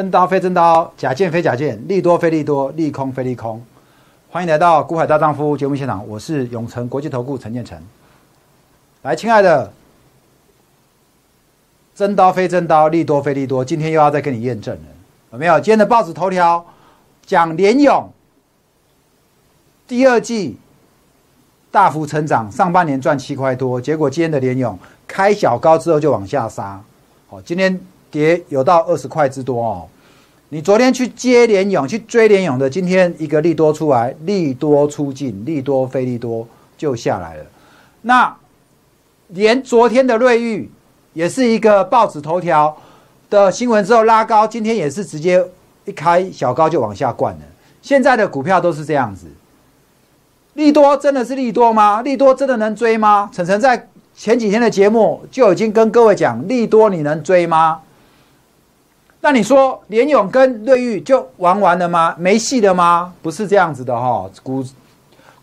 真刀非真刀，假剑非假剑，利多非利多，利空非利空。欢迎来到《股海大丈夫》节目现场，我是永诚国际投顾陈建成。来，亲爱的，真刀非真刀，利多非利多，今天又要再跟你验证了，有没有？今天的报纸头条讲联勇第二季大幅成长，上半年赚七块多，结果今天的联勇开小高之后就往下杀，好，今天。跌有到二十块之多哦，你昨天去接联勇去追联勇的，今天一个利多出来，利多出尽，利多非利多就下来了。那连昨天的瑞玉也是一个报纸头条的新闻之后拉高，今天也是直接一开小高就往下灌了。现在的股票都是这样子，利多真的是利多吗？利多真的能追吗？晨晨在前几天的节目就已经跟各位讲，利多你能追吗？那你说联勇跟瑞昱就玩完了吗？没戏了吗？不是这样子的哈，股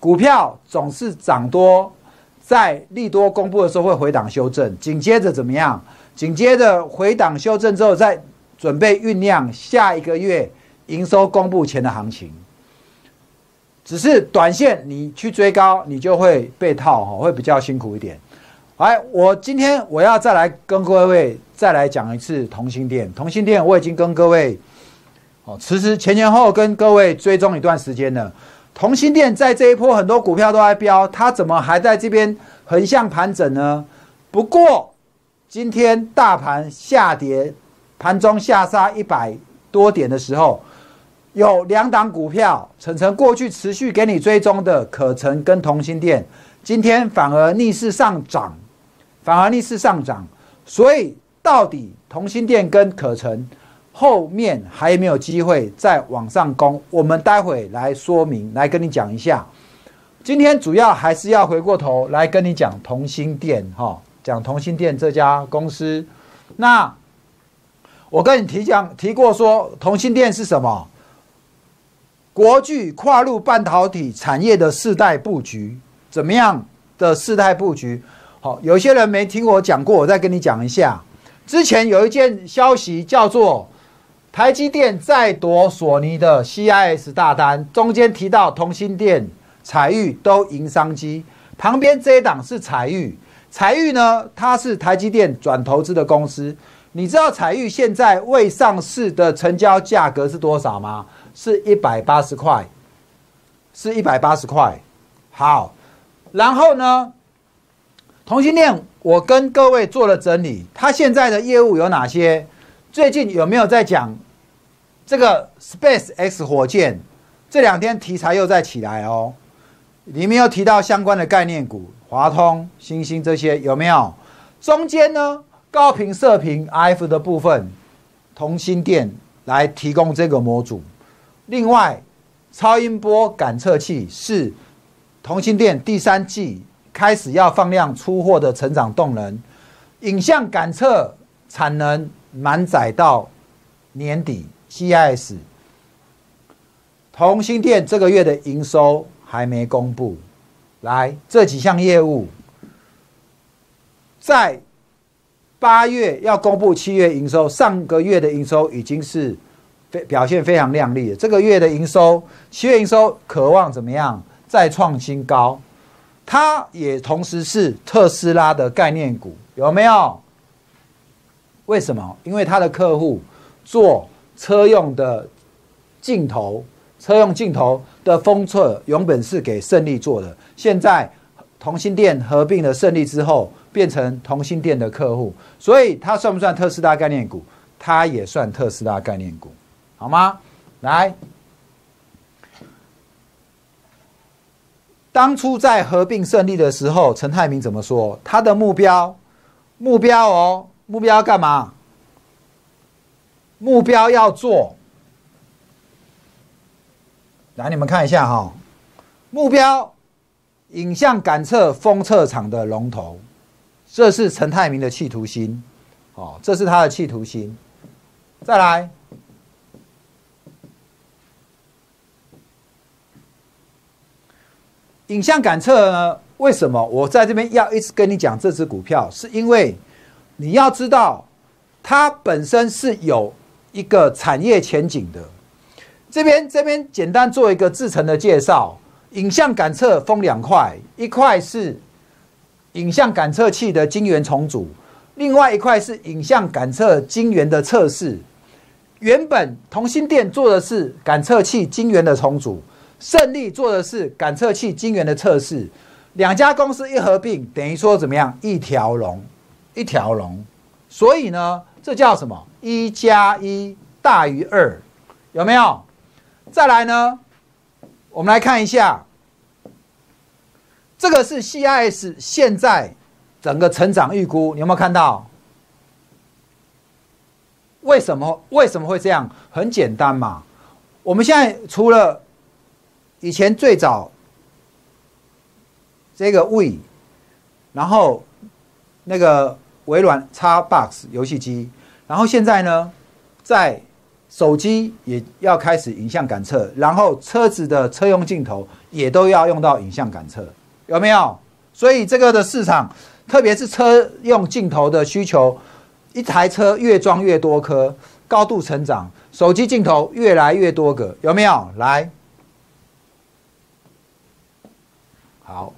股票总是涨多，在利多公布的时候会回档修正，紧接着怎么样？紧接着回档修正之后，再准备酝酿下一个月营收公布前的行情。只是短线你去追高，你就会被套哈，会比较辛苦一点。来，我今天我要再来跟各位再来讲一次同心店。同心店我已经跟各位哦，其实前前后跟各位追踪一段时间了。同心店在这一波很多股票都在飙，它怎么还在这边横向盘整呢？不过今天大盘下跌，盘中下杀一百多点的时候，有两档股票，晨晨过去持续给你追踪的可成跟同心店，今天反而逆势上涨。反而逆势上涨，所以到底同心店跟可成后面还有没有机会再往上攻？我们待会来说明，来跟你讲一下。今天主要还是要回过头来跟你讲同心店哈，讲同心店这家公司。那我跟你提讲提过说，同心店是什么？国巨跨入半导体产业的世代布局，怎么样的世代布局？有些人没听我讲过，我再跟你讲一下。之前有一件消息叫做台积电在夺索尼的 CIS 大单，中间提到同心电、彩玉都赢商机。旁边这一档是彩玉，彩玉呢，它是台积电转投资的公司。你知道彩玉现在未上市的成交价格是多少吗？是一百八十块，是一百八十块。好，然后呢？同性恋，我跟各位做了整理，他现在的业务有哪些？最近有没有在讲这个 Space X 火箭？这两天题材又在起来哦，里面又提到相关的概念股，华通、星星这些有没有？中间呢，高频射频 RF 的部分，同心电来提供这个模组。另外，超音波感测器是同心电第三季。开始要放量出货的成长动能，影像感测产能满载到年底。CIS 同心电这个月的营收还没公布，来这几项业务在八月要公布七月营收，上个月的营收已经是非表现非常亮丽。这个月的营收，七月营收渴望怎么样再创新高？它也同时是特斯拉的概念股，有没有？为什么？因为它的客户做车用的镜头，车用镜头的封测原本是给胜利做的，现在同心店合并了胜利之后，变成同心店的客户，所以它算不算特斯拉概念股？它也算特斯拉概念股，好吗？来。当初在合并胜利的时候，陈泰明怎么说？他的目标，目标哦，目标干嘛？目标要做。来，你们看一下哈，目标，影像感测封测厂的龙头，这是陈泰明的企图心，哦，这是他的企图心。再来。影像感测呢？为什么我在这边要一直跟你讲这只股票？是因为你要知道，它本身是有一个产业前景的。这边这边简单做一个制成的介绍，影像感测分两块，一块是影像感测器的晶圆重组，另外一块是影像感测晶圆的测试。原本同心电做的是感测器晶圆的重组，胜利做的是感测器晶圆的测试。两家公司一合并，等于说怎么样？一条龙，一条龙。所以呢，这叫什么？一加一大于二，有没有？再来呢，我们来看一下，这个是 CIS 现在整个成长预估，你有没有看到？为什么为什么会这样？很简单嘛，我们现在除了以前最早这个 We，然后那个微软 Xbox 游戏机，然后现在呢，在手机也要开始影像感测，然后车子的车用镜头也都要用到影像感测，有没有？所以这个的市场，特别是车用镜头的需求。一台车越装越多颗，高度成长。手机镜头越来越多个，有没有？来，好。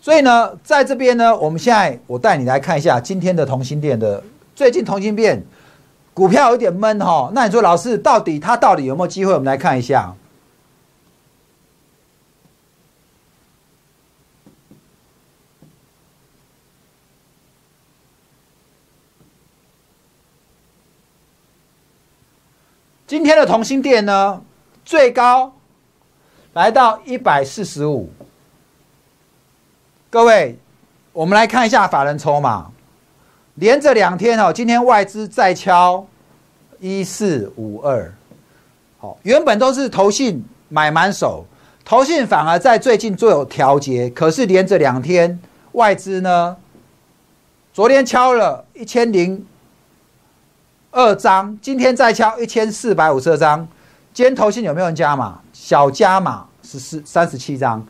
所以呢，在这边呢，我们现在我带你来看一下今天的同心店的最近同心店股票有点闷哈。那你说老师到底它到底有没有机会？我们来看一下。今天的同心店呢，最高来到一百四十五。各位，我们来看一下法人筹码，连着两天哦，今天外资再敲一四五二，好，原本都是投信买满手，投信反而在最近做有调节，可是连着两天外资呢，昨天敲了一千零。二张，今天再敲一千四百五十二张。今天投信有没有人加码？小加码十四三十七张。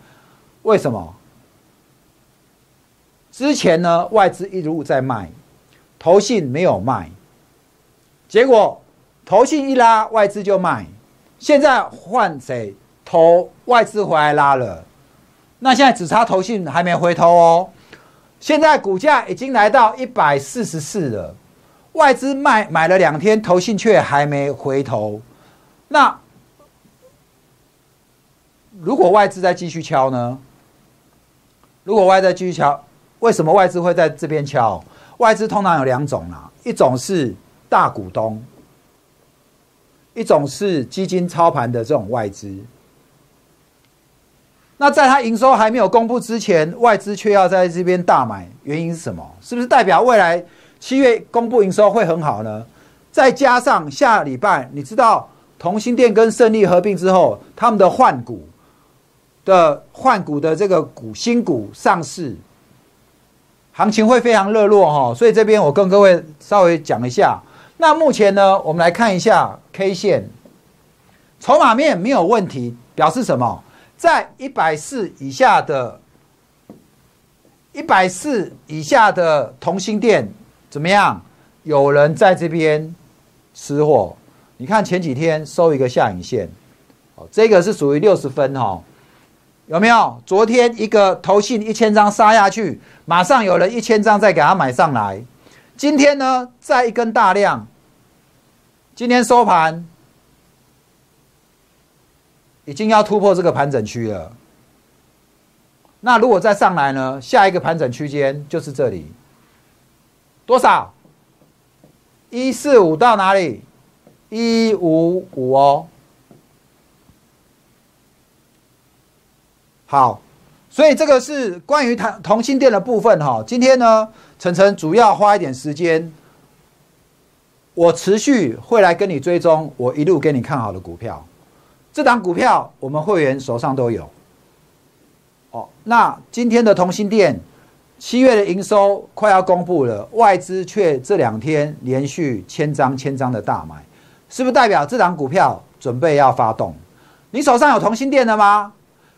为什么？之前呢，外资一路在卖，投信没有卖。结果投信一拉，外资就卖。现在换谁投？外资回来拉了。那现在只差投信还没回头哦。现在股价已经来到一百四十四了。外资卖买了两天，投信却还没回头。那如果外资再继续敲呢？如果外资继续敲，为什么外资会在这边敲？外资通常有两种啦，一种是大股东，一种是基金操盘的这种外资。那在他营收还没有公布之前，外资却要在这边大买，原因是什么？是不是代表未来？七月公布营收会很好呢，再加上下礼拜，你知道同心店跟胜利合并之后，他们的换股的换股的这个股新股上市，行情会非常热络哈。所以这边我跟各位稍微讲一下。那目前呢，我们来看一下 K 线，筹码面没有问题，表示什么？在一百四以下的，一百四以下的同心店。怎么样？有人在这边吃货？你看前几天收一个下影线，哦，这个是属于六十分哈，有没有？昨天一个投信一千张杀下去，马上有人一千张再给他买上来。今天呢，再一根大量，今天收盘已经要突破这个盘整区了。那如果再上来呢？下一个盘整区间就是这里。多少？一四五到哪里？一五五哦。好，所以这个是关于同同心店的部分哈。今天呢，晨晨主要花一点时间，我持续会来跟你追踪，我一路给你看好的股票。这档股票我们会员手上都有。哦，那今天的同心店。七月的营收快要公布了，外资却这两天连续千张千张的大买，是不是代表这档股票准备要发动？你手上有同心店的吗？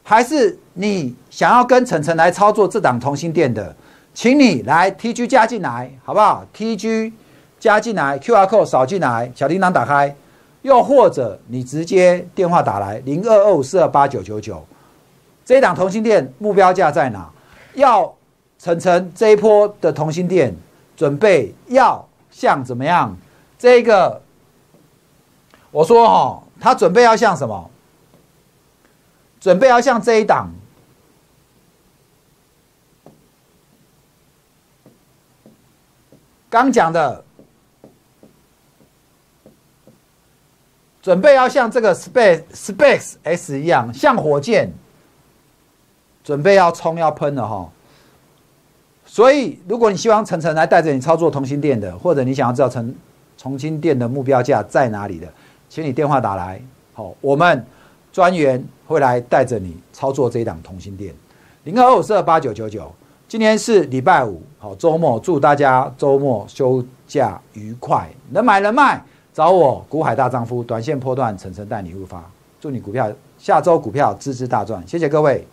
还是你想要跟晨晨来操作这档同心店的？请你来 TG 加进来，好不好？TG 加进来，QR code 扫进来，小铃铛打开，又或者你直接电话打来零二二五四二八九九九，这一档同心店目标价在哪？要晨晨这一波的同心店准备要像怎么样？这个我说哈，他准备要像什么？准备要像这一档。刚讲的，准备要像这个 Space Space S 一样，像火箭，准备要冲要喷了哈。所以，如果你希望晨晨来带着你操作同心店的，或者你想要知道晨重新店的目标价在哪里的，请你电话打来，好，我们专员会来带着你操作这一档同心店，零二五四二八九九九。今天是礼拜五，好周末，祝大家周末休假愉快，能买能卖，找我股海大丈夫，短线波段，层层带你入发，祝你股票下周股票支支大赚，谢谢各位。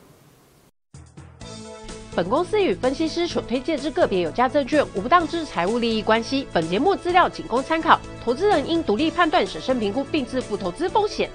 本公司与分析师所推荐之个别有价证券无不当之财务利益关系，本节目资料仅供参考，投资人应独立判断、审慎评估并自负投资风险。